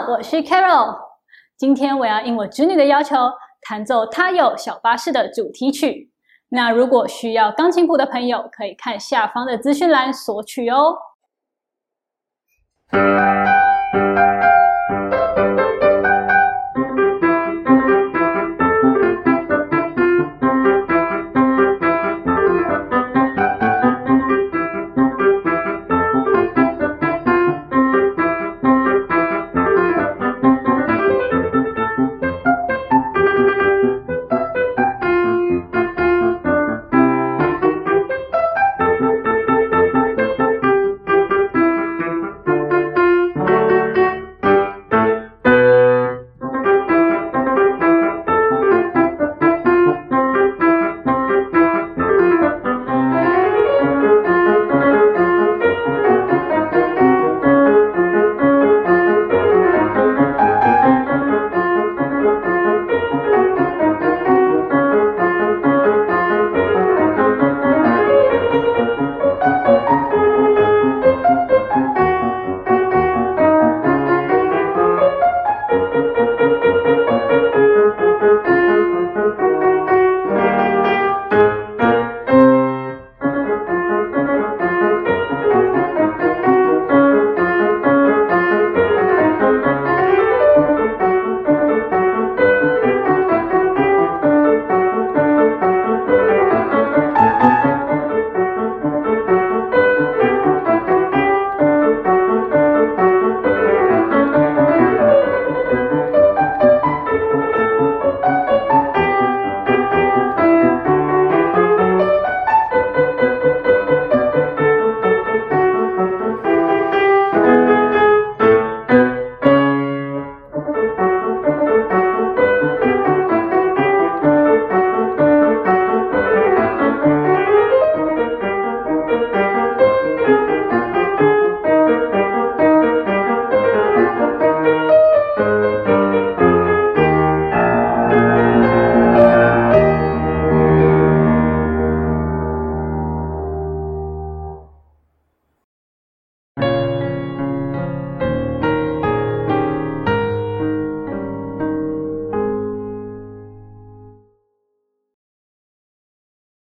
我是 Carol，今天我要应我侄女的要求，弹奏《他有小巴士》的主题曲。那如果需要钢琴谱的朋友，可以看下方的资讯栏索取哦。